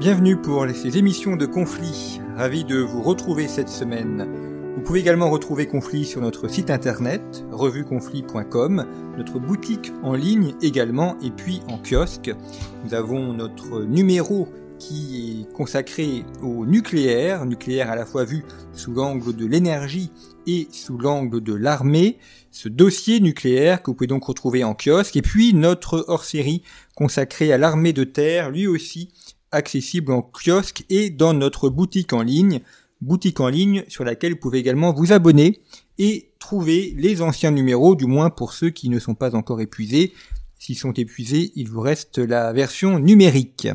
Bienvenue pour ces émissions de conflit. Ravi de vous retrouver cette semaine. Vous pouvez également retrouver Conflit sur notre site internet, revueconflit.com, notre boutique en ligne également, et puis en kiosque. Nous avons notre numéro qui est consacré au nucléaire, nucléaire à la fois vu sous l'angle de l'énergie et sous l'angle de l'armée, ce dossier nucléaire que vous pouvez donc retrouver en kiosque, et puis notre hors-série consacré à l'armée de terre, lui aussi accessible en kiosque et dans notre boutique en ligne, boutique en ligne sur laquelle vous pouvez également vous abonner et trouver les anciens numéros, du moins pour ceux qui ne sont pas encore épuisés. S'ils sont épuisés, il vous reste la version numérique.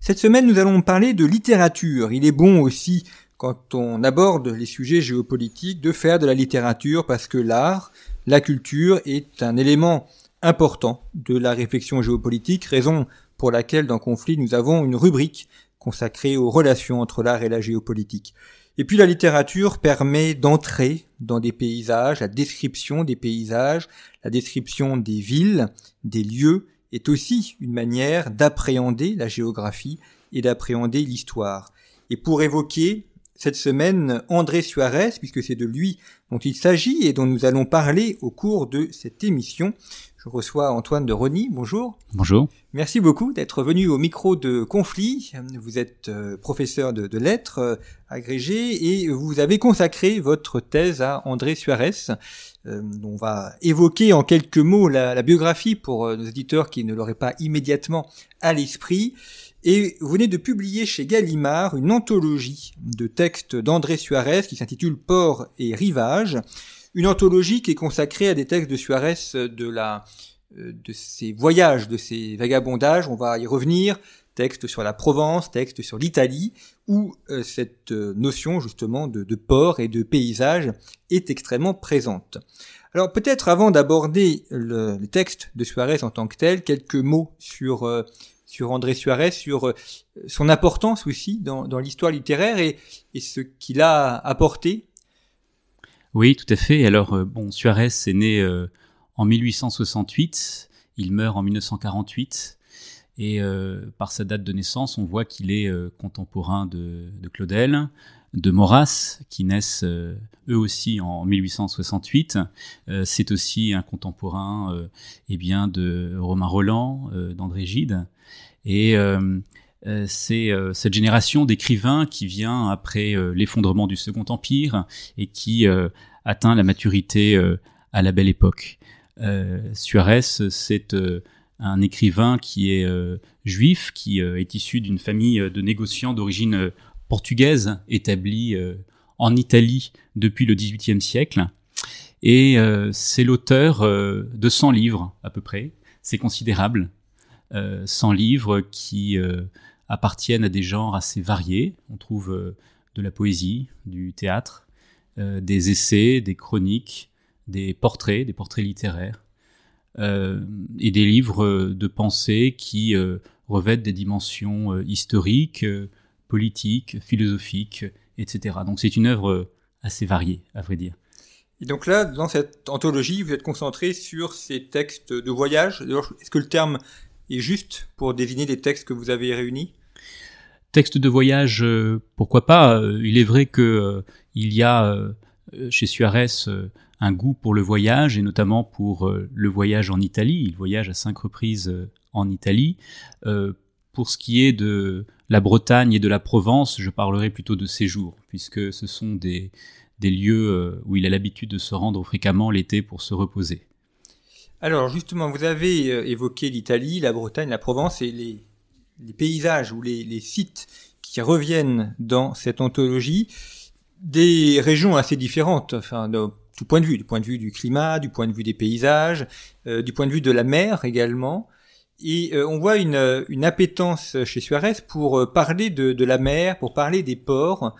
Cette semaine, nous allons parler de littérature. Il est bon aussi, quand on aborde les sujets géopolitiques, de faire de la littérature parce que l'art, la culture est un élément important de la réflexion géopolitique, raison pour laquelle dans Conflit nous avons une rubrique consacrée aux relations entre l'art et la géopolitique. Et puis la littérature permet d'entrer dans des paysages, la description des paysages, la description des villes, des lieux, est aussi une manière d'appréhender la géographie et d'appréhender l'histoire. Et pour évoquer cette semaine André Suarez, puisque c'est de lui dont il s'agit et dont nous allons parler au cours de cette émission, je reçois Antoine de Rony. Bonjour. Bonjour. Merci beaucoup d'être venu au micro de Conflit. Vous êtes euh, professeur de, lettres euh, agrégé et vous avez consacré votre thèse à André Suarez. Euh, on va évoquer en quelques mots la, biographie pour nos éditeurs qui ne l'auraient pas immédiatement à l'esprit. Et vous venez de publier chez Gallimard une anthologie de textes d'André Suarez qui s'intitule Port et rivage une anthologie qui est consacrée à des textes de Suarez euh, euh, de ses voyages, de ses vagabondages, on va y revenir, textes sur la Provence, textes sur l'Italie, où euh, cette notion justement de, port et de paysage est extrêmement présente. Alors peut-être avant d'aborder le, texte de Suarez en tant que tel, quelques mots sur André Suarez, sur son importance aussi dans, l'histoire littéraire et ce qu'il a apporté oui, tout à fait. Alors, euh, bon, Suarez est né euh, en 1868, il meurt en 1948, et euh, par sa date de naissance, on voit qu'il est contemporain de, Claudel, de Maurras, qui naissent eux aussi en 1868. C'est aussi un contemporain eh bien, de Romain Roland, d'André Gide. Et c'est euh, cette génération d'écrivains qui vient après euh, l'effondrement du Second Empire et qui atteint la maturité à la belle époque. Suarez, c'est un écrivain qui est juif, qui est issu d'une famille de négociants d'origine portugaise établie en Italie depuis le XVIIIe siècle. Et c'est l'auteur de 100 livres à peu près. C'est considérable. 100 livres qui appartiennent à des genres assez variés. On trouve euh, de la poésie, du théâtre, euh, des essais, des chroniques, des portraits, des portraits littéraires, euh, et des livres de pensée qui revêtent des dimensions historiques, politiques, philosophiques, etc. Donc c'est une œuvre assez variée, à vrai dire. Et donc là, dans cette anthologie, vous êtes concentré sur ces textes de voyage. Est-ce que le terme est juste pour désigner les textes que vous avez réunis? Texte de voyage, euh, pourquoi pas euh, Il est vrai que euh, y a chez Suarez un goût pour le voyage et notamment pour le voyage en Italie. Il voyage à cinq reprises en Italie. pour ce qui est de la Bretagne et de la Provence, je parlerai plutôt de séjour, puisque ce sont des lieux où il a l'habitude de se rendre fréquemment l'été pour se reposer. Alors justement, vous avez évoqué l'Italie, la Bretagne, la Provence et les, paysages ou les, sites qui reviennent dans cette anthologie, des régions assez différentes, enfin, tout point de vue, du point de vue du climat, du point de vue des paysages, du point de vue de la mer également. Et on voit une, appétence chez Suarez pour parler de, de, la mer, pour parler des ports.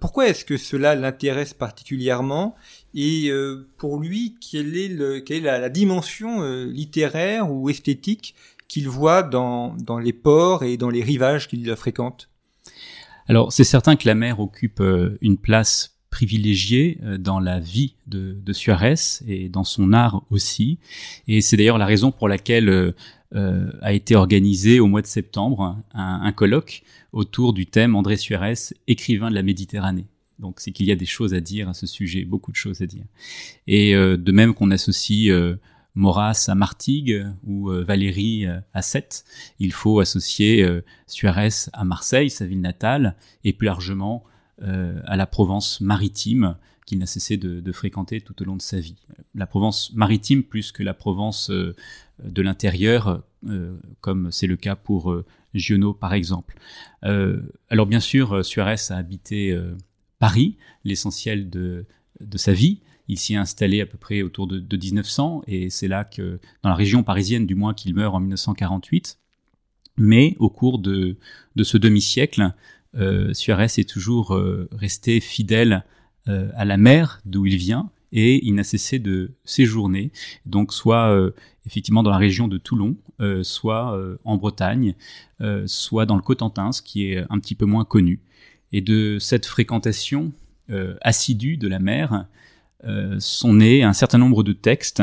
pourquoi est-ce que cela l'intéresse particulièrement? Et pour lui, quelle est, la, dimension littéraire ou esthétique qu'il voit dans, les ports et dans les rivages qu'il fréquente? Alors c'est certain que la mer occupe euh, une place privilégiée euh, dans la vie de, Suarez et dans son art aussi. Et c'est d'ailleurs la raison pour laquelle euh, a été organisé au mois de septembre un, colloque autour du thème André Suarez, écrivain de la Méditerranée. Donc c'est qu'il y a des choses à dire à ce sujet, beaucoup de choses à dire. Et de même qu'on associe Maurras à Martigues ou euh, Valérie euh, à Sète. Il faut associer euh, Suarez à Marseille, sa ville natale, et plus largement à la Provence maritime qu'il n'a cessé de, fréquenter tout au long de sa vie. La Provence maritime plus que la Provence de l'intérieur, comme c'est le cas pour Giono par exemple. alors bien sûr, Suarez a habité Paris, l'essentiel de, de sa vie, il s'y est installé à peu près autour de, 1900 et c'est là que, dans la région parisienne du moins, qu'il meurt en 1948. Mais au cours de, ce demi-siècle, euh, Suarez est toujours euh, resté fidèle euh, à la mer d'où il vient et il n'a cessé de séjourner, donc soit effectivement dans la région de Toulon, soit en Bretagne, soit dans le Cotentin, ce qui est un petit peu moins connu. Et de cette fréquentation assidue de la mer, euh, sont nés un certain nombre de textes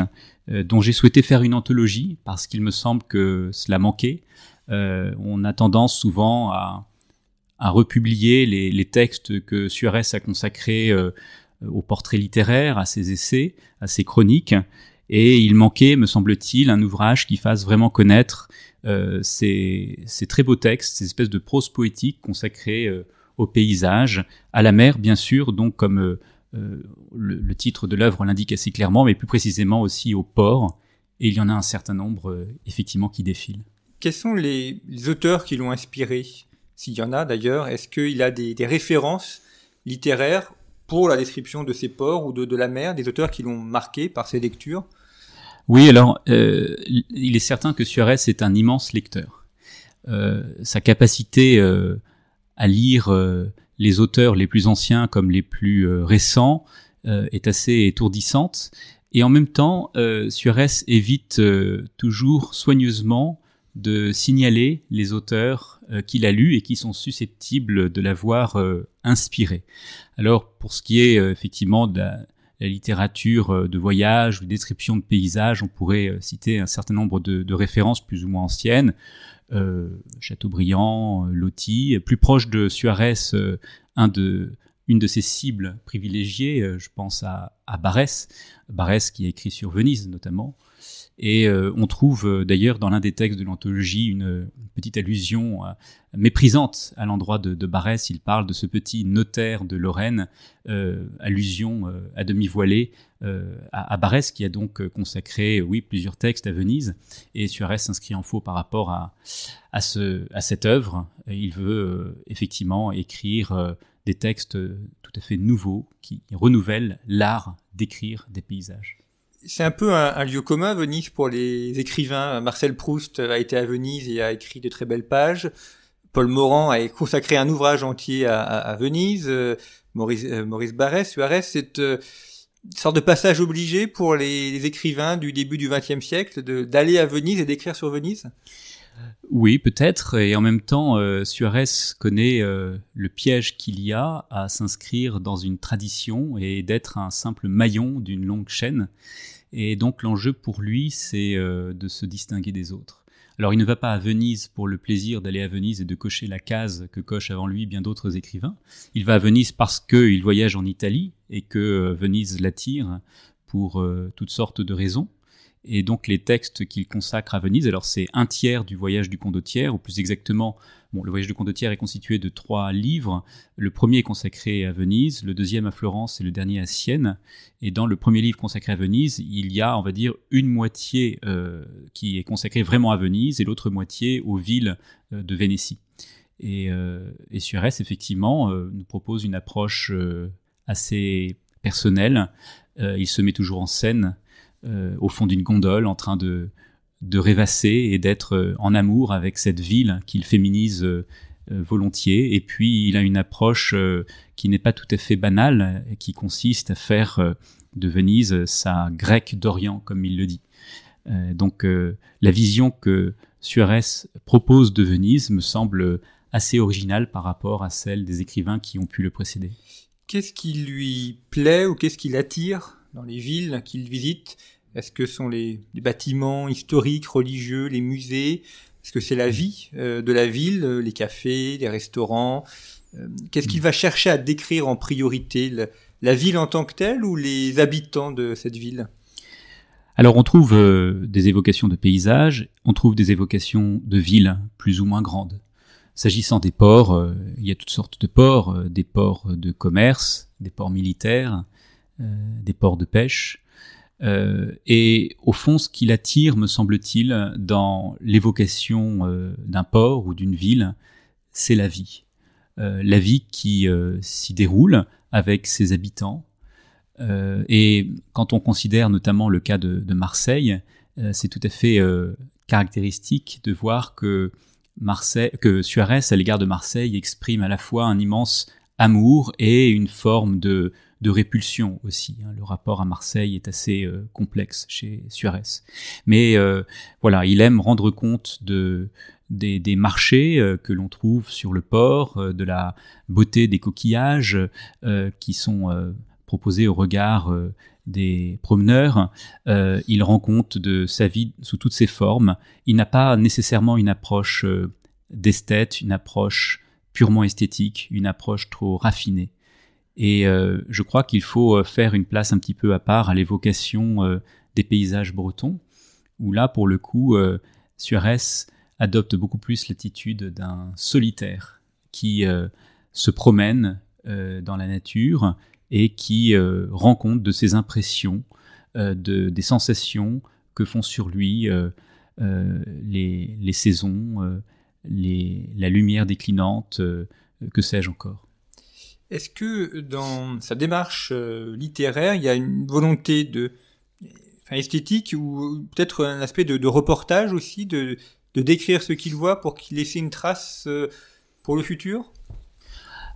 euh, dont j'ai souhaité faire une anthologie parce qu'il me semble que cela manquait. Euh, on a tendance souvent à, à republier les, les, textes que Suarez a consacrés au portrait littéraire, à ses essais, à ses chroniques, et il manquait, me semble-t-il, un ouvrage qui fasse vraiment connaître euh, ces, ces, très beaux textes, ces espèces de prose poétique consacrées au paysage, à la mer, bien sûr, donc comme euh, le, titre de l'œuvre l'indique assez clairement, mais plus précisément aussi au port. Et il y en a un certain nombre, euh, effectivement, qui défilent. Quels sont les, auteurs qui l'ont inspiré? S'il y en a d'ailleurs, est-ce qu'il a des, références littéraires pour la description de ces ports ou de, la mer, des auteurs qui l'ont marqué par ses lectures? Oui, alors, euh, il est certain que Suarez est un immense lecteur. sa capacité à lire les auteurs les plus anciens comme les plus euh, récents euh, est assez étourdissante. Et en même temps, euh, Suarez évite toujours soigneusement de signaler les auteurs qu'il a lus et qui sont susceptibles de l'avoir inspiré. Alors, pour ce qui est effectivement de la, littérature de voyage ou de description de paysages, on pourrait citer un certain nombre de références plus ou moins anciennes. Euh, Chateaubriand, euh, Loti, plus proche de Suarez, euh, une de ses cibles privilégiées, je pense à, à Barès, Barès qui a écrit sur Venise notamment, et euh, on trouve euh, d'ailleurs dans l'un des textes de l'anthologie une, petite allusion euh, méprisante à l'endroit de, de, Barès. Il parle de ce petit notaire de Lorraine, allusion à demi voilée à, à, Barès, qui a donc consacré, oui, plusieurs textes à Venise. Et Suarez s'inscrit en faux par rapport à, à cette œuvre. Il veut effectivement écrire des textes tout à fait nouveaux qui renouvellent l'art d'écrire des paysages c'est un peu un, lieu commun, Venise, pour les écrivains. Marcel Proust a été à Venise et a écrit de très belles pages. Paul Morand a consacré un ouvrage entier à, Venise. Maurice, euh, Maurice Barrès, Suarez, c'est euh, une sorte de passage obligé pour les, écrivains du début du XXe siècle d'aller à Venise et d'écrire sur Venise? Oui, peut-être. Et en même temps, Suarez connaît le piège qu'il y a à s'inscrire dans une tradition et d'être un simple maillon d'une longue chaîne. Et donc l'enjeu pour lui, c'est euh, de se distinguer des autres. Alors il ne va pas à Venise pour le plaisir d'aller à Venise et de cocher la case que cochent avant lui bien d'autres écrivains. Il va à Venise parce qu'il voyage en Italie et que euh, Venise l'attire pour euh, toutes sortes de raisons et donc les textes qu'il consacre à Venise. Alors c'est un tiers du voyage du condottiere, ou plus exactement, bon, le voyage du condottiere est constitué de trois livres. Le premier est consacré à Venise, le deuxième à Florence et le dernier à Sienne. Et dans le premier livre consacré à Venise, il y a, on va dire, une moitié euh, qui est consacrée vraiment à Venise et l'autre moitié aux villes euh, de Vénétie. Et, euh, et Suarez, effectivement, nous propose une approche assez personnelle il se met toujours en scène au fond d'une gondole en train de, de rêvasser et d'être en amour avec cette ville qu'il féminise volontiers. Et puis il a une approche qui n'est pas tout à fait banale, qui consiste à faire de Venise sa grecque d'Orient, comme il le dit. donc la vision que Suarez propose de Venise me semble assez originale par rapport à celle des écrivains qui ont pu le précéder. Qu'est-ce qui lui plaît ou qu'est-ce qui l'attire? Dans les villes qu'il visite. Est-ce que ce sont les, bâtiments historiques, religieux, les musées? Est-ce que c'est la vie euh, de la ville, euh, les cafés, les restaurants? Euh, Qu'est-ce qu'il va chercher à décrire en priorité La ville en tant que telle ou les habitants de cette ville? Alors on trouve des évocations de paysages, on trouve des évocations de villes plus ou moins grandes. S'agissant des ports, il y a toutes sortes de ports, des ports de commerce, des ports militaires, des ports de pêche. et au fond, ce qui l'attire, me semble-t-il, dans l'évocation d'un port ou d'une ville, c'est la vie. la vie qui s'y déroule avec ses habitants. et quand on considère notamment le cas de, Marseille, c'est tout à fait caractéristique de voir que Suarez, à l'égard de Marseille, exprime à la fois un immense amour et une forme de, de répulsion aussi. Hein. Le rapport à Marseille est assez euh, complexe chez Suarez. Mais euh, voilà, il aime rendre compte de, des, marchés euh, que l'on trouve sur le port, de la beauté des coquillages qui sont proposés au regard des promeneurs, il rend compte de sa vie sous toutes ses formes. Il n'a pas nécessairement une approche d'esthète, une approche purement esthétique, une approche trop raffinée. Et euh, je crois qu'il faut faire une place un petit peu à part à l'évocation des paysages bretons, où là, pour le coup, Suarez adopte beaucoup plus l'attitude d'un solitaire qui se promène dans la nature et qui euh, rend compte de ses impressions, euh, de, des sensations que font sur lui euh, les, les, saisons, les, la lumière déclinante, que sais-je encore. Est-ce que dans sa démarche littéraire, il y a une volonté de enfin, esthétique ou peut-être un aspect de, de reportage aussi, de, de décrire ce qu'il voit pour qu'il laisse une trace pour le futur?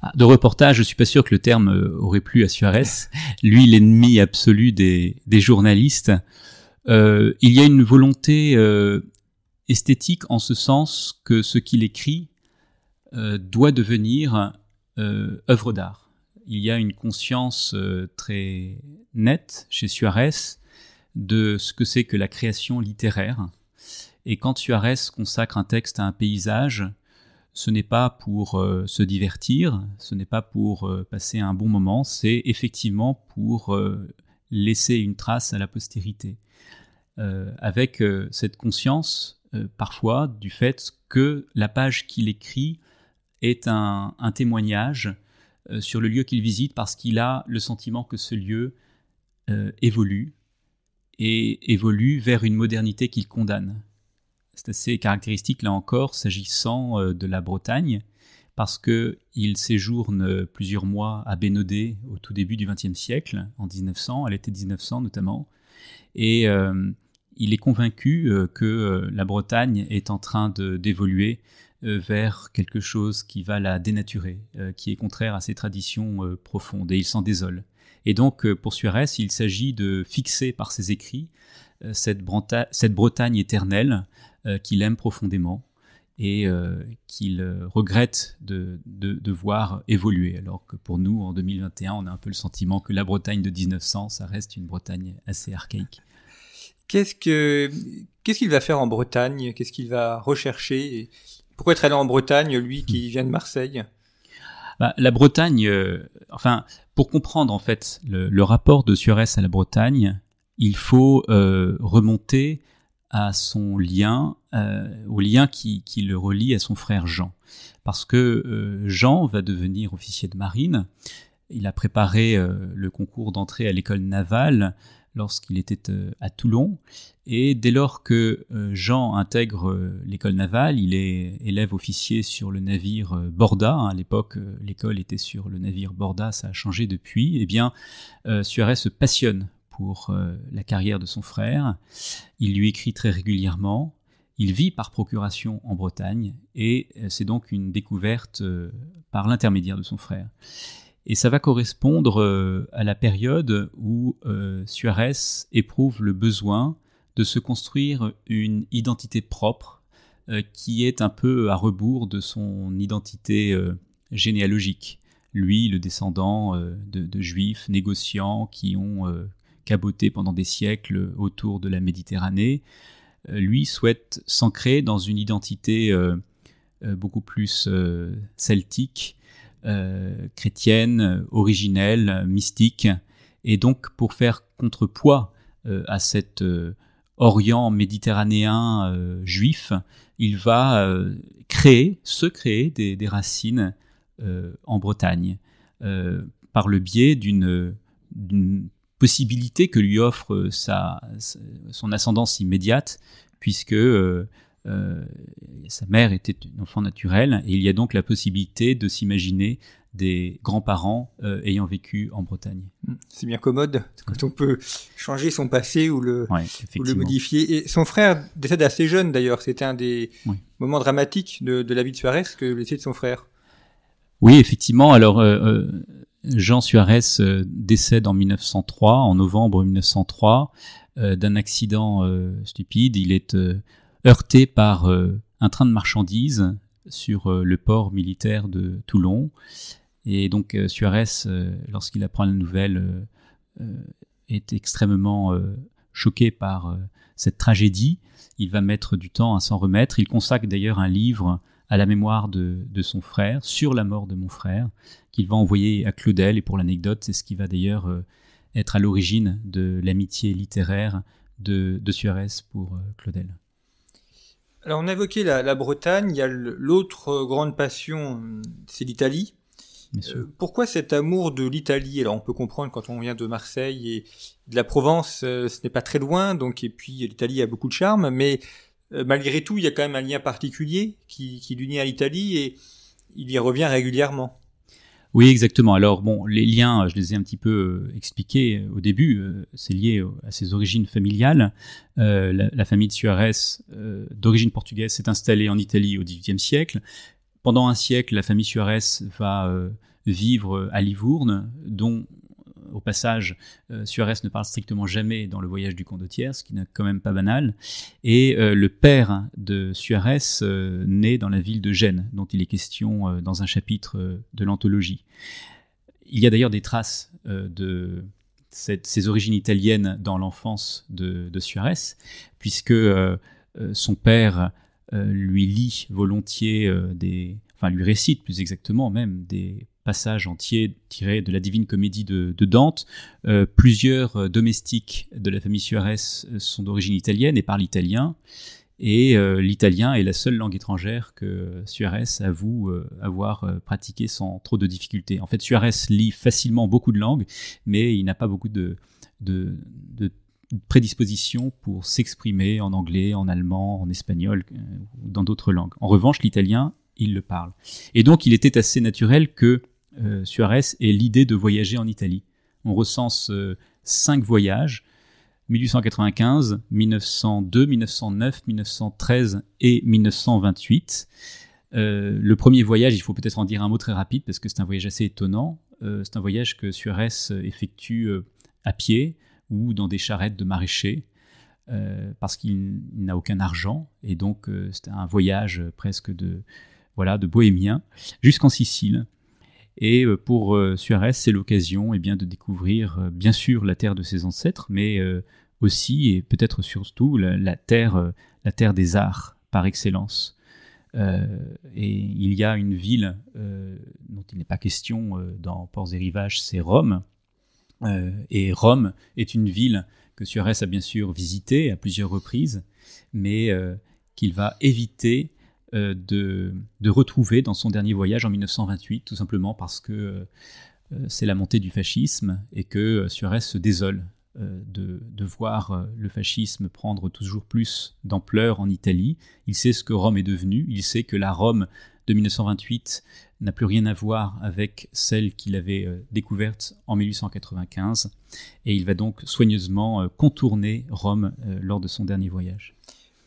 Ah, de reportage, je suis pas sûr que le terme euh, aurait plu à Suarez. Lui, l'ennemi absolu des, journalistes. Euh, il y a une volonté euh, esthétique en ce sens que ce qu'il écrit doit devenir œuvre d'art. Il y a une conscience très nette chez Suarez de ce que c'est que la création littéraire. Et quand Suarez consacre un texte à un paysage, ce n'est pas pour euh, se divertir, ce n'est pas pour euh, passer un bon moment, c'est effectivement pour euh, laisser une trace à la postérité. avec cette conscience, parfois, du fait que la page qu'il écrit est un, un témoignage sur le lieu qu'il visite parce qu'il a le sentiment que ce lieu évolue et évolue vers une modernité qu'il condamne. C'est assez caractéristique là encore s'agissant euh, de la Bretagne, parce qu'il séjourne plusieurs mois à Bénodet au tout début du XXe siècle, en 1900, à l'été 1900 notamment, et euh, il est convaincu euh, que la Bretagne est en train d'évoluer vers quelque chose qui va la dénaturer, qui est contraire à ses traditions profondes, et il s'en désole. Et donc, pour Suarez, il s'agit de fixer par ses écrits cette, Bretagne éternelle euh, qu'il aime profondément et euh, qu'il euh, regrette de, voir évoluer. Alors que pour nous, en 2021, on a un peu le sentiment que la Bretagne de 1900, ça reste une Bretagne assez archaïque. Qu'est-ce que qu'est-ce qu'il va faire en Bretagne? Qu'est-ce qu'il va rechercher? Pourquoi être allé en Bretagne, lui qui vient de Marseille? Bah, La Bretagne, enfin, pour comprendre en fait le, rapport de Suarez à la Bretagne, il faut remonter à son lien, euh, au lien qui, qui, le relie à son frère Jean. Parce que euh, Jean va devenir officier de marine, il a préparé euh, le concours d'entrée à l'école navale lorsqu'il était à Toulon. Et dès lors que Jean intègre l'école navale, il est élève officier sur le navire Borda. À l'époque, l'école était sur le navire Borda, ça a changé depuis. Eh bien, Suarez se passionne pour la carrière de son frère. Il lui écrit très régulièrement. Il vit par procuration en Bretagne et c'est donc une découverte par l'intermédiaire de son frère. Et ça va correspondre euh, à la période où euh, Suarez éprouve le besoin de se construire une identité propre euh, qui est un peu à rebours de son identité généalogique. Lui, le descendant de, juifs négociants qui ont caboté pendant des siècles autour de la Méditerranée, lui souhaite s'ancrer dans une identité beaucoup plus celtique chrétienne, originelle, mystique. Et donc, pour faire contrepoids euh, à cet euh, Orient méditerranéen juif, il va créer, se créer des, racines en Bretagne par le biais d'une possibilité que lui offre son ascendance immédiate, puisque euh, sa mère était une enfant naturelle, et il y a donc la possibilité de s'imaginer des grands-parents euh, ayant vécu en Bretagne. Hmm, c'est bien commode quand on peut changer son passé ou le, le modifier. Et son frère décède assez jeune d'ailleurs. C'était un des moments dramatiques de, la vie de Suarez que le décès de son frère. Oui, effectivement. Alors, euh, Jean Suarez décède en 1903, en novembre 1903, d'un accident stupide. Il est heurté par euh, un train de marchandises sur euh, le port militaire de Toulon. Et donc euh, Suarez, lorsqu'il apprend la nouvelle, est extrêmement choqué par cette tragédie. Il va mettre du temps à s'en remettre. Il consacre d'ailleurs un livre à la mémoire de, son frère, sur la mort de mon frère, qu'il va envoyer à Claudel. Et pour l'anecdote, c'est ce qui va d'ailleurs être à l'origine de l'amitié littéraire de, de Suarez pour Claudel. Alors on a évoqué la, Bretagne, il y a l'autre grande passion, c'est l'Italie. Euh, pourquoi cet amour de l'Italie? Alors on peut comprendre quand on vient de Marseille et de la Provence, euh, ce n'est pas très loin, donc et puis l'Italie a beaucoup de charme, mais euh, malgré tout il y a quand même un lien particulier qui, qui l'unit à l'Italie et il y revient régulièrement. Oui, exactement. Alors bon, les liens, je les ai un petit peu euh, expliqués euh, au début. Euh, c'est lié à ses origines familiales. la, famille de Suarez, d'origine portugaise, s'est installée en Italie au XVIIIe siècle. Pendant un siècle, la famille Suarez va vivre à Livourne, dont au passage, euh, Suarez ne parle strictement jamais dans le voyage du condottière, ce qui n'est quand même pas banal. Et euh, le père de Suarez euh, naît dans la ville de Gênes, dont il est question dans un chapitre de l'anthologie. Il y a d'ailleurs des traces de ses origines italiennes dans l'enfance de, de, Suarez, puisque son père lui lit volontiers des, enfin lui récite plus exactement même des passage entier tiré de la Divine Comédie de, Dante. Euh, plusieurs euh, domestiques de la famille Suarez euh, sont d'origine italienne et parlent italien. Et l'italien est la seule langue étrangère que Suarez avoue avoir pratiqué sans trop de difficultés. En fait, Suarez lit facilement beaucoup de langues, mais il n'a pas beaucoup de, de, de prédisposition pour s'exprimer en anglais, en allemand, en espagnol ou dans d'autres langues. En revanche, l'italien, il le parle. Et donc, il était assez naturel que Suarez et l'idée de voyager en Italie. On recense euh, cinq voyages 1895, 1902, 1909, 1913 et 1928. Euh, le premier voyage, il faut peut-être en dire un mot très rapide parce que c'est un voyage assez étonnant. c'est un voyage que Suarez effectue à pied ou dans des charrettes de maraîchers parce qu'il n'a aucun argent et donc c'est un voyage presque de voilà de bohémien jusqu'en Sicile. Et euh, pour euh, Suarez, c'est l'occasion eh bien, de découvrir euh, bien sûr la terre de ses ancêtres, mais aussi et peut-être surtout la, terre, la terre des arts par excellence. et il y a une ville dont il n'est pas question dans Ports et Rivages, c'est Rome. et Rome est une ville que Suarez a bien sûr visitée à plusieurs reprises, mais qu'il va éviter euh, de, retrouver dans son dernier voyage en 1928, tout simplement parce que euh, c'est la montée du fascisme et que Suarez se désole de, de, voir le fascisme prendre toujours plus d'ampleur en Italie. Il sait ce que Rome est devenue. Il sait que la Rome de 1928 n'a plus rien à voir avec celle qu'il avait découverte en 1895. Et il va donc soigneusement contourner Rome lors de son dernier voyage.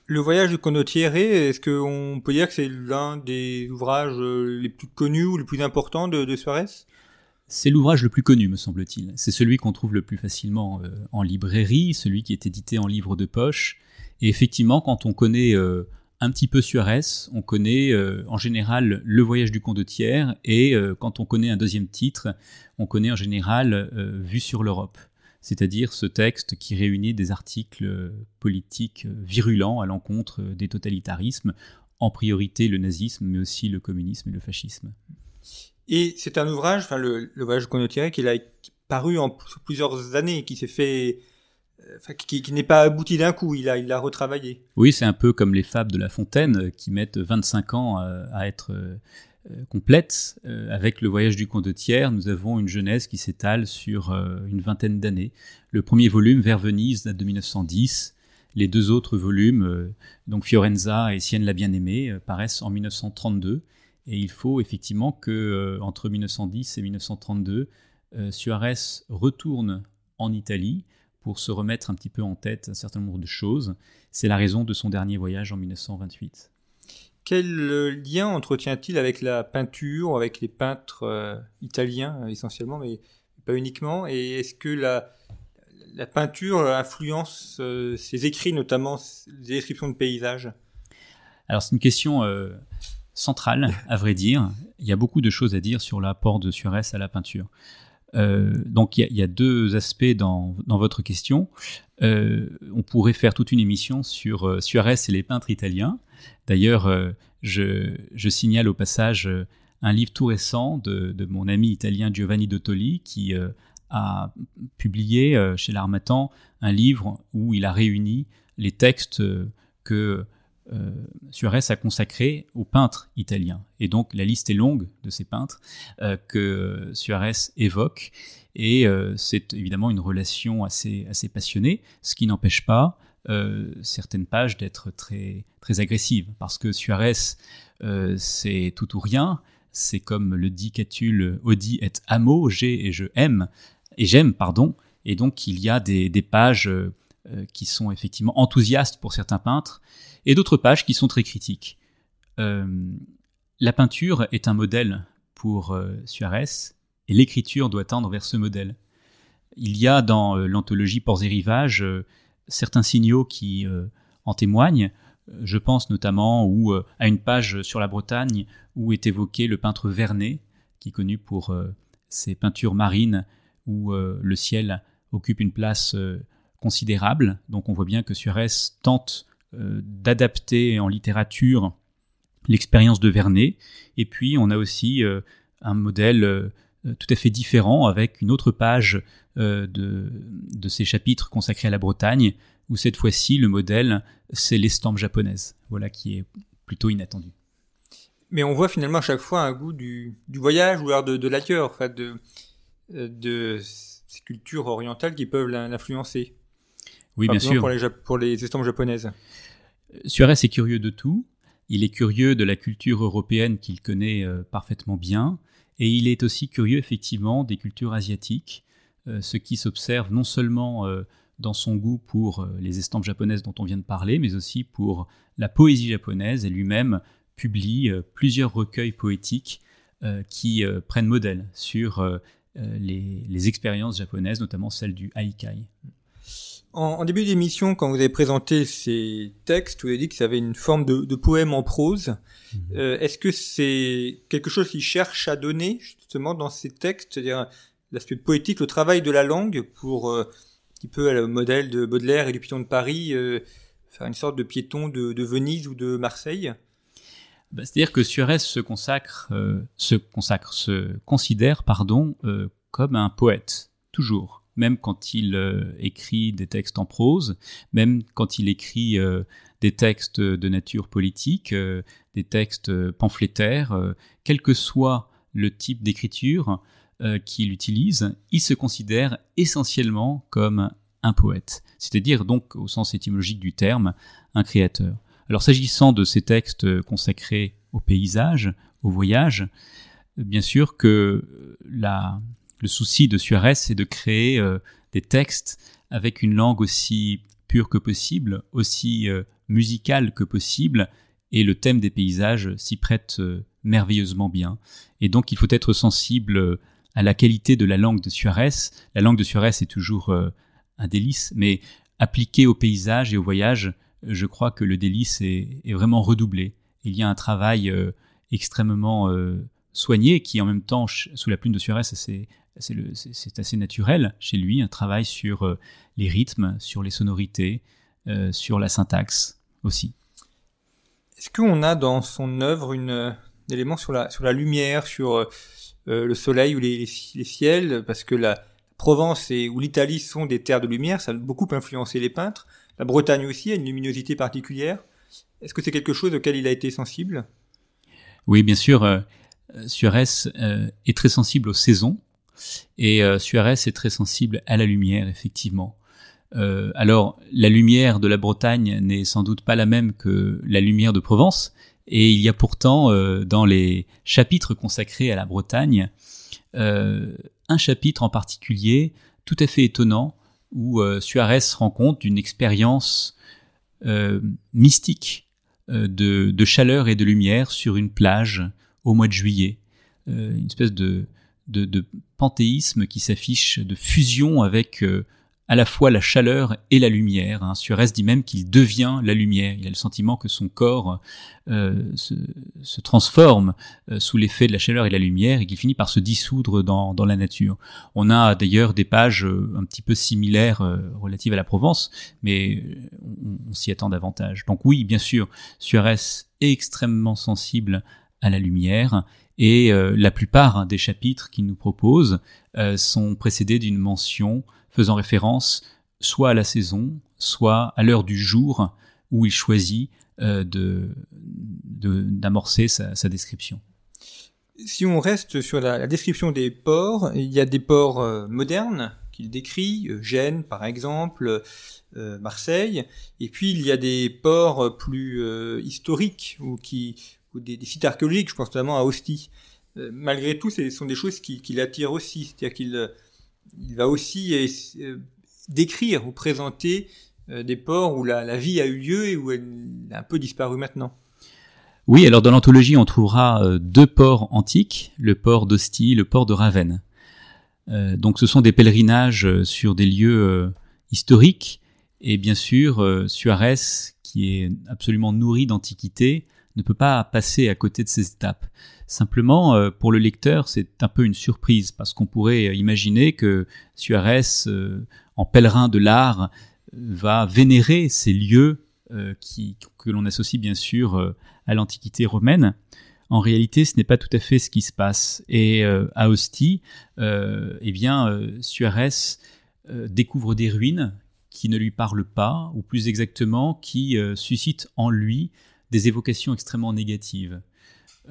Le voyage de Condottiere, est-ce qu'on peut dire que c'est l'un des ouvrages euh, les plus connus ou les plus importants de, Suarez? C'est l'ouvrage le plus connu, me semble-t-il. C'est celui qu'on trouve le plus facilement euh, en librairie, celui qui est édité en livre de poche. Et effectivement, quand on connaît euh, un petit peu Suarez, on connaît en général le voyage du condottiere, et quand on connaît un deuxième titre, on connaît en général Vue sur l'Europe c'est-à-dire ce texte qui réunit des articles politiques virulents à l'encontre des totalitarismes, en priorité le nazisme, mais aussi le communisme et le fascisme. Et c'est un ouvrage, enfin le, voyage qu'on qui a paru en plusieurs années, qui s'est fait, euh, qui, n'est pas abouti d'un coup, il a, il a retravaillé. Oui, c'est un peu comme les fables de La Fontaine qui mettent 25 ans à être euh, complète. Euh, avec le voyage du condottiere, nous avons une jeunesse qui s'étale sur euh, une vingtaine d'années. Le premier volume, Vers Venise, date de 1910. Les deux autres volumes, donc Fiorenza et Sienne la bien-aimée, paraissent en 1932. Et il faut effectivement que entre 1910 et 1932, Suarez retourne en Italie pour se remettre un petit peu en tête un certain nombre de choses. C'est la raison de son dernier voyage en 1928. Quel euh, lien entretient-il avec la peinture, avec les peintres euh, italiens euh, essentiellement, mais pas uniquement? Et est-ce que la, peinture influence ses écrits, notamment des descriptions de paysages? Alors c'est une question centrale, à vrai dire. Il y a beaucoup de choses à dire sur l'apport de Suarez à la peinture. donc il y, a, deux aspects dans votre question. on pourrait faire toute une émission sur Suarez et les peintres italiens. D'ailleurs, euh, je, signale au passage euh, un livre tout récent de, mon ami italien Giovanni Dottoli qui euh, a publié chez l'Armatan un livre où il a réuni les textes que Suarez a consacrés aux peintres italiens. Et donc la liste est longue de ces peintres que Suarez évoque. Et c'est évidemment une relation assez passionnée, ce qui n'empêche pas euh, certaines pages d'être très, très agressives. Parce que Suarez, euh, c'est tout ou rien. C'est comme le dit Catulle, Audi et amo, j'ai et je aime, et j'aime, pardon. Et donc il y a des, des pages euh, qui sont effectivement enthousiastes pour certains peintres, et d'autres pages qui sont très critiques. la peinture est un modèle pour Suarez, et l'écriture doit tendre vers ce modèle. Il y a dans l'anthologie Ports et Rivages certains signaux qui euh, en témoignent. Je pense notamment euh, à une page sur la Bretagne où est évoqué le peintre Vernet, qui est connu pour euh, ses peintures marines où le ciel occupe une place considérable. Donc on voit bien que Suarez tente d'adapter en littérature l'expérience de Vernet. Et puis on a aussi un modèle tout à fait différent avec une autre page euh, de, de ces chapitres consacrés à la Bretagne, où cette fois-ci le modèle c'est l'estampe japonaise, voilà qui est plutôt inattendu. Mais on voit finalement à chaque fois un goût du, du voyage ou alors de, de l'ailleurs, en fait, de, euh, de ces cultures orientales qui peuvent l'influencer. Oui, bien sûr. Pour les, pour les estampes japonaises. Suarez est curieux de tout. Il est curieux de la culture européenne qu'il connaît euh, parfaitement bien. Et il est aussi curieux, effectivement, des cultures asiatiques. Euh, ce qui s'observe non seulement euh, dans son goût pour euh, les estampes japonaises dont on vient de parler, mais aussi pour la poésie japonaise, et lui-même publie plusieurs recueils poétiques qui prennent modèle sur les, expériences japonaises, notamment celle du haikai. En, début d'émission, quand vous avez présenté ces textes, vous avez dit que ça avait une forme de, poème en prose. Mhm. Est-ce que c'est quelque chose qu'il cherche à donner justement dans ces textes, c'est-à-dire l'aspect poétique, le travail de la langue pour euh, un petit peu le modèle de Baudelaire et du Piton de Paris, euh, faire une sorte de piéton de, Venise ou de Marseille? Bah, C'est-à-dire que Suarez se consacre, euh, se consacre, se considère, pardon, comme un poète, toujours. Même quand il écrit des textes en prose, même quand il écrit des textes de nature politique, des textes pamphlétaires, quel que soit le type d'écriture, euh, qu'il utilise, il se considère essentiellement comme un poète, c'est-à-dire donc au sens étymologique du terme, un créateur. Alors s'agissant de ces textes consacrés au paysage, au voyage, bien sûr que la, le souci de Suarez, c'est de créer euh, des textes avec une langue aussi pure que possible, aussi euh, musicale que possible, et le thème des paysages s'y prête euh, merveilleusement bien. Et donc il faut être sensible à la qualité de la langue de Suarez. La langue de Suarez est toujours un délice, mais appliqué au paysage et au voyage, je crois que le délice est, vraiment redoublé. Il y a un travail extrêmement soigné qui en même temps, sous la plume de Suarez, c'est c'est assez naturel chez lui, un travail sur euh, les rythmes, sur les sonorités, euh, sur la syntaxe aussi. Est-ce qu'on a dans son œuvre une, euh, un élément sur la, sur la lumière, sur le soleil ou les, les, ciels? Parce que la Provence et, ou l'Italie sont des terres de lumière, ça a beaucoup influencé les peintres. La Bretagne aussi a une luminosité particulière. Est-ce que c'est quelque chose auquel il a été sensible? Oui, bien sûr. Suarez est très sensible aux saisons et euh, Suarez est très sensible à la lumière, effectivement. Euh, alors, la lumière de la Bretagne n'est sans doute pas la même que la lumière de Provence, et il y a pourtant euh, dans les chapitres consacrés à la Bretagne un chapitre en particulier tout à fait étonnant où Suarez rend compte d'une expérience mystique de, chaleur et de lumière sur une plage au mois de juillet, une espèce de panthéisme qui s'affiche, de fusion avec euh, à la fois la chaleur et la lumière. Hein. Suarez dit même qu'il devient la lumière. Il a le sentiment que son corps euh, se, transforme euh, sous l'effet de la chaleur et de la lumière et qu'il finit par se dissoudre dans, la nature. On a d'ailleurs des pages un petit peu similaires relatives à la Provence, mais on, on s'y attend davantage. Donc oui, bien sûr, Suarez est extrêmement sensible à la lumière et euh, la plupart des chapitres qu'il nous propose euh, sont précédés d'une mention faisant référence soit à la saison, soit à l'heure du jour où il choisit euh, de d'amorcer sa, description. Si on reste sur la, description des ports, il y a des ports modernes qu'il décrit, Gênes par exemple, Marseille, et puis il y a des ports plus historiques ou qui des, sites archéologiques, je pense notamment à Ostie. Euh, malgré tout, ce sont des choses qui, l'attirent aussi. C'est-à-dire qu'il euh, va aussi euh, décrire ou présenter des ports où la, vie a eu lieu et où elle a un peu disparu maintenant. Oui, alors dans l'anthologie, on trouvera deux ports antiques, le port d'Ostie, le port de Ravenne. donc ce sont des pèlerinages sur des lieux historiques, et bien sûr, Suarez, qui est absolument nourri d'antiquité, ne peut pas passer à côté de ces étapes. Simplement, euh, pour le lecteur, c'est un peu une surprise parce qu'on pourrait imaginer que Suarez, euh, en pèlerin de l'art, va vénérer ces lieux euh, que l'on associe bien sûr à l'Antiquité romaine. En réalité, ce n'est pas tout à fait ce qui se passe. Et à Ostie, eh bien, Suarez découvre des ruines qui ne lui parlent pas, ou plus exactement, qui suscitent en lui des évocations extrêmement négatives.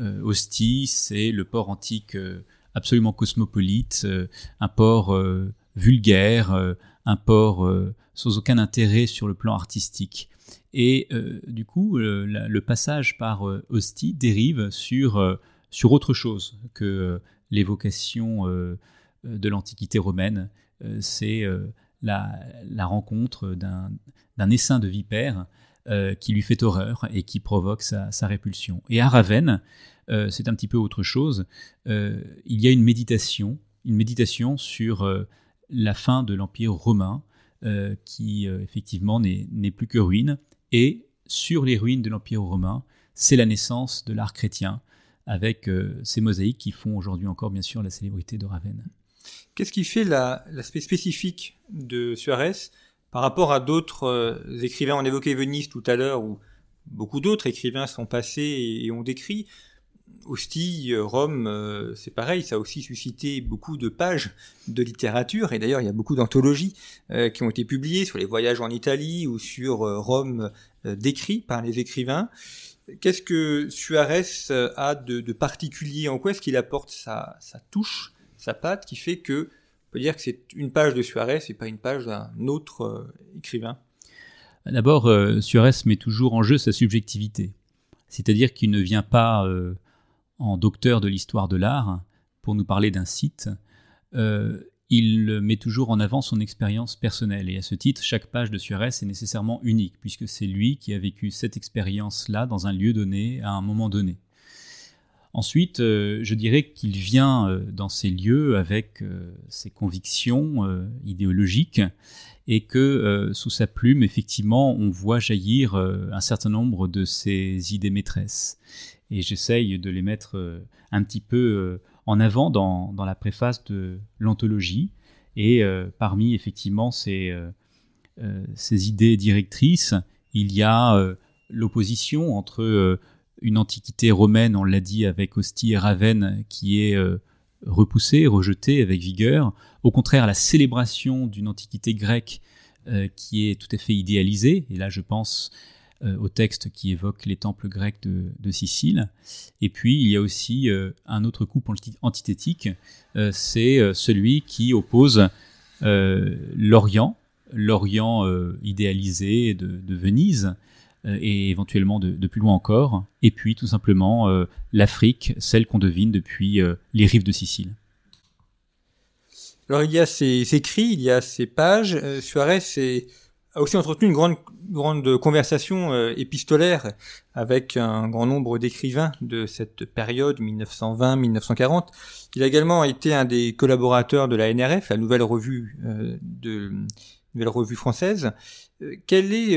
Euh, Ostie, c'est le port antique euh, absolument cosmopolite, euh, un port vulgaire, un port sans aucun intérêt sur le plan artistique. Et du coup, le, passage par Ostie dérive sur, sur autre chose que l'évocation de l'Antiquité romaine. c'est la, la, rencontre d'un essaim de vipères euh, qui lui fait horreur et qui provoque sa, répulsion. Et à Ravenne, euh, c'est un petit peu autre chose. Euh, il y a une méditation, une méditation sur la fin de l'Empire romain, qui effectivement n'est plus que ruine. Et sur les ruines de l'Empire romain, c'est la naissance de l'art chrétien, avec ces mosaïques qui font aujourd'hui encore bien sûr la célébrité de Ravenne. Qu'est-ce qui fait l'aspect spécifique de Suarez par rapport à d'autres euh, écrivains, on évoquait Venise tout à l'heure, où beaucoup d'autres écrivains sont passés et, ont décrit. Ostie, euh, Rome, euh, c'est pareil, ça a aussi suscité beaucoup de pages de littérature, et d'ailleurs il y a beaucoup d'anthologies qui ont été publiées sur les voyages en Italie ou sur Rome décrits par les écrivains. Qu'est-ce que Suarez a de, particulier? En quoi est-ce qu'il apporte sa, sa touche, sa patte, qui fait que peut dire que c'est une page de Suarez et pas une page d'un autre écrivain D'abord, Suarez met toujours en jeu sa subjectivité. C'est-à-dire qu'il ne vient pas en docteur de l'histoire de l'art pour nous parler d'un site il met toujours en avant son expérience personnelle. Et à ce titre, chaque page de Suarez est nécessairement unique, puisque c'est lui qui a vécu cette expérience-là dans un lieu donné, à un moment donné. Ensuite, euh, je dirais qu'il vient euh, dans ces lieux avec euh, ses convictions idéologiques et que sous sa plume, effectivement, on voit jaillir un certain nombre de ses idées maîtresses. Et j'essaye de les mettre un petit peu en avant dans, dans la préface de l'anthologie. Et parmi effectivement ces, ces, idées directrices, il y a l'opposition entre une antiquité romaine, on l'a dit avec Ostie et Ravenne, qui est repoussée, rejetée avec vigueur, au contraire la célébration d'une antiquité grecque qui est tout à fait idéalisée, et là je pense euh, au texte qui évoque les temples grecs de, Sicile. Et puis il y a aussi euh, un autre couple antithétique, euh, c'est celui qui oppose l'Orient, l'Orient idéalisé de, Venise, et éventuellement de, plus loin encore, et puis tout simplement l'Afrique, celle qu'on devine depuis les rives de Sicile. Alors il y a ces, écrits, il y a ces pages. Suarez, a aussi entretenu une grande, grande conversation euh, épistolaire avec un grand nombre d'écrivains de cette période 1920-1940. Il a également été un des collaborateurs de la NRF, la nouvelle revue euh, de nouvelle revue française. Euh, quel est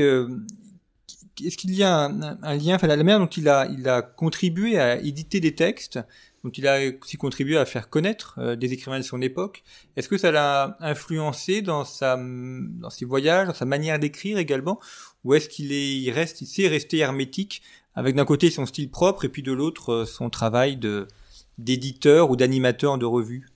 est-ce qu'il y a un, lien, enfin la manière dont il a, il a contribué à éditer des textes donc il a aussi contribué à faire connaître euh, des écrivains de son époque. Est-ce que ça l'a influencé dans sa dans ses voyages, dans sa manière d'écrire également, ou est-ce qu'il est il reste il sait rester hermétique avec d'un côté son style propre et puis de l'autre euh, son travail de d'éditeur ou d'animateur de revue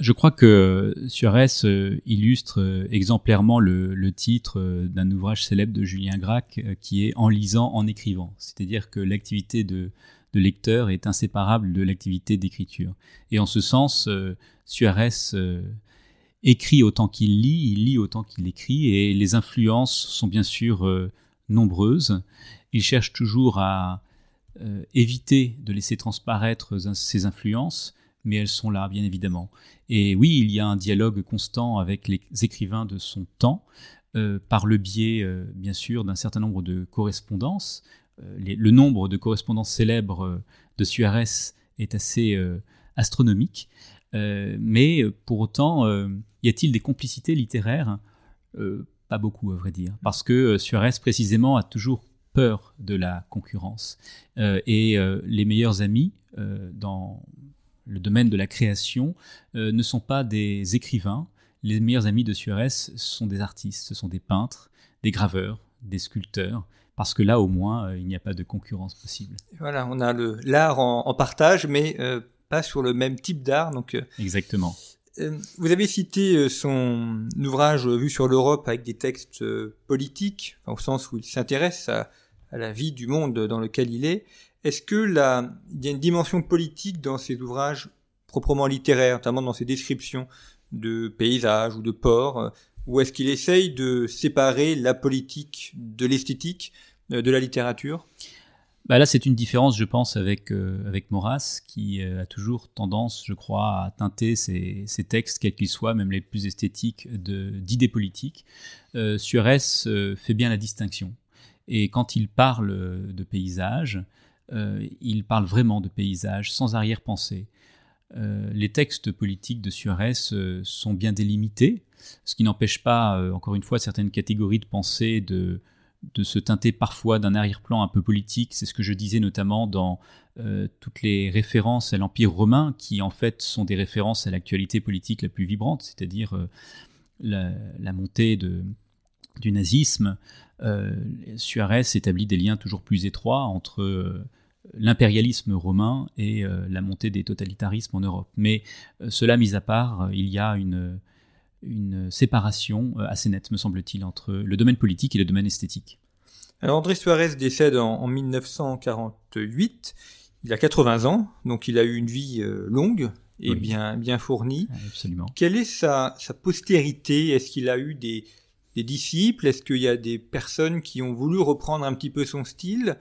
je crois que Suarez euh, illustre exemplairement le, titre d'un ouvrage célèbre de Julien Gracq qui est En lisant, en écrivant. C'est-à-dire que l'activité de, lecteur est inséparable de l'activité d'écriture. Et en ce sens, euh, Suarez euh, écrit autant qu'il lit, il lit autant qu'il écrit, et les influences sont bien sûr euh, nombreuses. Il cherche toujours à éviter de laisser transparaître ses influences, mais elles sont là, bien évidemment. Et oui, il y a un dialogue constant avec les écrivains de son temps, par le biais, bien sûr, d'un certain nombre de correspondances, euh, le nombre de correspondances célèbres euh, de Suarez est assez euh, astronomique. mais pour autant, y a-t-il des complicités littéraires? Pas beaucoup, à vrai dire. Parce que Suarez, précisément, a toujours peur de la concurrence. et les meilleurs amis dans le domaine de la création ne sont pas des écrivains. Les meilleurs amis de Suarez sont des artistes, ce sont des peintres, des graveurs, des sculpteurs, parce que là au moins euh, il n'y a pas de concurrence possible. Voilà, on a l'art en, partage, mais euh, pas sur le même type d'art. Donc euh, exactement. vous avez cité son ouvrage Vue sur l'Europe avec des textes politiques, au sens où il s'intéresse à, la vie du monde dans lequel il est. Est-ce que il y a une dimension politique dans ces ouvrages proprement littéraires, notamment dans ses descriptions de paysages ou de ports, ou est-ce qu'il essaye de séparer la politique de l'esthétique euh, de la littérature? Bah là, c'est une différence, je pense, avec, euh, avec Maurras, qui euh, a toujours tendance, je crois, à teinter ses, textes, quels qu'ils soient, même les plus esthétiques, d'idées politiques. Suarez fait bien la distinction. Et quand il parle de paysage, il parle vraiment de paysage, sans arrière-pensée. les textes politiques de Suarez sont bien délimités, ce qui n'empêche pas, encore une fois, certaines catégories de pensée de se teinter parfois d'un arrière-plan un peu politique. C'est ce que je disais notamment dans euh, toutes les références à l'Empire romain, qui en fait sont des références à l'actualité politique la plus vibrante, c'est-à-dire euh, la, montée du nazisme. Euh, Suarez établit des liens toujours plus étroits entre l'impérialisme romain et la montée des totalitarismes en Europe. Mais cela mis à part, il y a une une séparation euh, assez nette, me semble-t-il, entre le domaine politique et le domaine esthétique. Alors André Suarez décède en, 1948, il a 80 ans, donc il a eu une vie euh, longue est bien, bien fourni. Absolument. Quelle est sa, sa postérité? Est-ce qu'il a eu des, des disciples? Est-ce qu'il y a des personnes qui ont voulu reprendre un petit peu son style?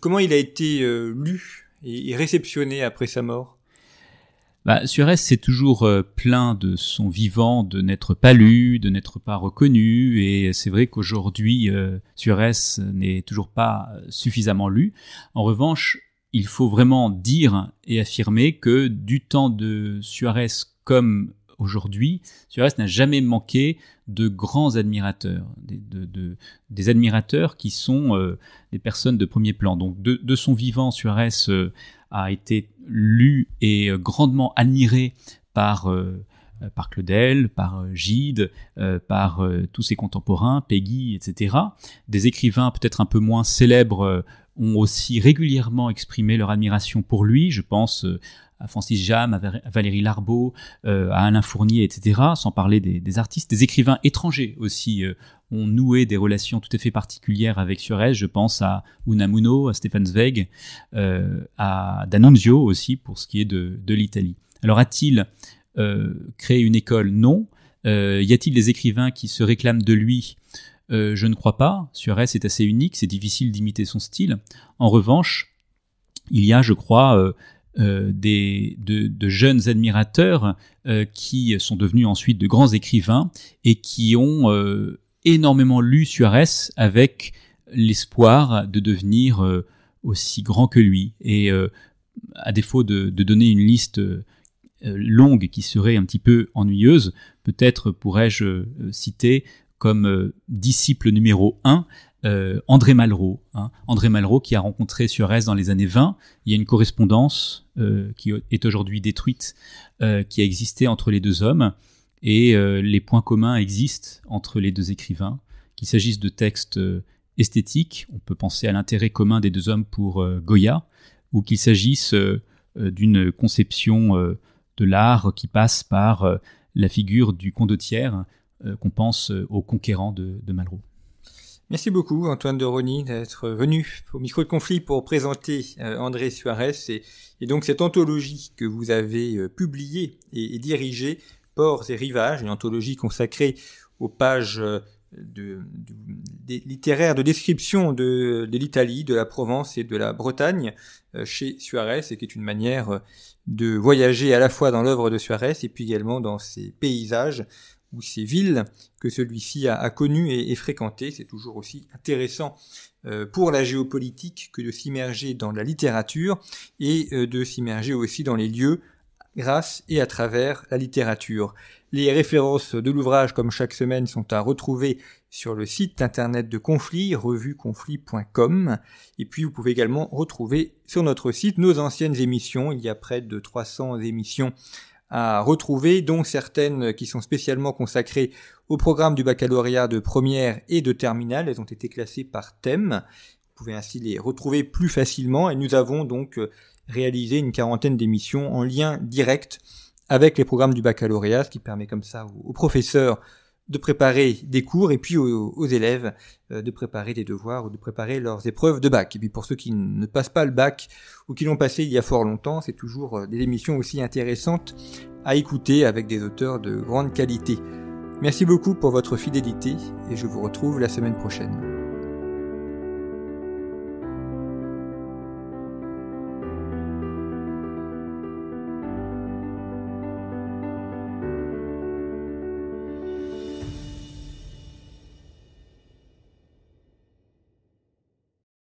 Comment il a été euh, lu et, réceptionné après sa mort? Bah, Suarez, c'est toujours euh, plein de son vivant de n'être pas lu, de n'être pas reconnu, et c'est vrai qu'aujourd'hui, euh, Suarez n'est toujours pas suffisamment lu. En revanche, il faut vraiment dire et affirmer que du temps de Suarez comme aujourd'hui, Suarez n'a jamais manqué de grands admirateurs, des, admirateurs qui sont euh, des personnes de premier plan. Donc de, son vivant, Suarez euh, a été lu et euh, grandement admiré par par Claudel, par Gide, par tous ses contemporains, Peggy, etc. Des écrivains peut-être un peu moins célèbres ont aussi régulièrement exprimé leur admiration pour lui. Je pense à Francis Jam, à Valérie Larbeau, euh, à Alain Fournier, etc., sans parler des, artistes. Des écrivains étrangers aussi euh, ont noué des relations tout à fait particulières avec Suarez. Je pense à Unamuno, à Stefan Zweig, euh, à D'Annunzio aussi, pour ce qui est de, de l'Italie. Alors a-t-il créé une école? Non. y a-t-il des écrivains qui se réclament de lui? Je ne crois pas. Suarez est assez unique, c'est difficile d'imiter son style. En revanche, il y a, je crois, euh, des, de, jeunes admirateurs euh, qui sont devenus ensuite de grands écrivains et qui ont euh, énormément lu Suarez avec l'espoir de devenir aussi grand que lui. Et à défaut de, de, donner une liste longue qui serait un petit peu ennuyeuse, peut-être pourrais-je citer comme disciple numéro 1 euh, André Malraux. Hein. André Malraux qui a rencontré Suarez dans les années 20. Il y a une correspondance euh, qui est aujourd'hui détruite, euh, qui a existé entre les deux hommes. Et les points communs existent entre les deux écrivains. Qu'il s'agisse de textes esthétiques, on peut penser à l'intérêt commun des deux hommes pour Goya, ou qu'il s'agisse d'une conception de l'art qui passe par la figure du condottière, qu'on pense au conquérant de, de Malraux. Merci beaucoup Antoine de Rony d'être venu au micro de conflit pour présenter euh, André Suarez et, donc cette anthologie que vous avez euh, publiée et, dirigée, Ports et Rivages, une anthologie consacrée aux pages euh, littéraires de description de, de l'Italie, de la Provence et de la Bretagne chez Suarez et qui est une manière de voyager à la fois dans l'œuvre de Suarez et puis également dans ses paysages ou ces villes que celui-ci a, connues et, fréquentées. C'est toujours aussi intéressant euh, pour la géopolitique que de s'immerger dans la littérature et euh, de s'immerger aussi dans les lieux grâce et à travers la littérature. Les références de l'ouvrage, comme chaque semaine, sont à retrouver sur le site internet de Conflit, revueconflit.com. Et puis vous pouvez également retrouver sur notre site nos anciennes émissions. Il y a près de 300 émissions à retrouver, dont certaines qui sont spécialement consacrées au programme du baccalauréat de première et de terminale. Elles ont été classées par thème. Vous pouvez ainsi les retrouver plus facilement et nous avons donc euh, réalisé une quarantaine d'émissions en lien direct avec les programmes du baccalauréat, ce qui permet comme ça aux professeurs de préparer des cours et puis aux, élèves euh, de préparer des devoirs ou de préparer leurs épreuves de bac. Et puis pour ceux qui ne passent pas le bac ou qui l'ont passé il y a fort longtemps, c'est toujours euh, des émissions aussi intéressantes à écouter avec des auteurs de grande qualité. Merci beaucoup pour votre fidélité et je vous retrouve la semaine prochaine.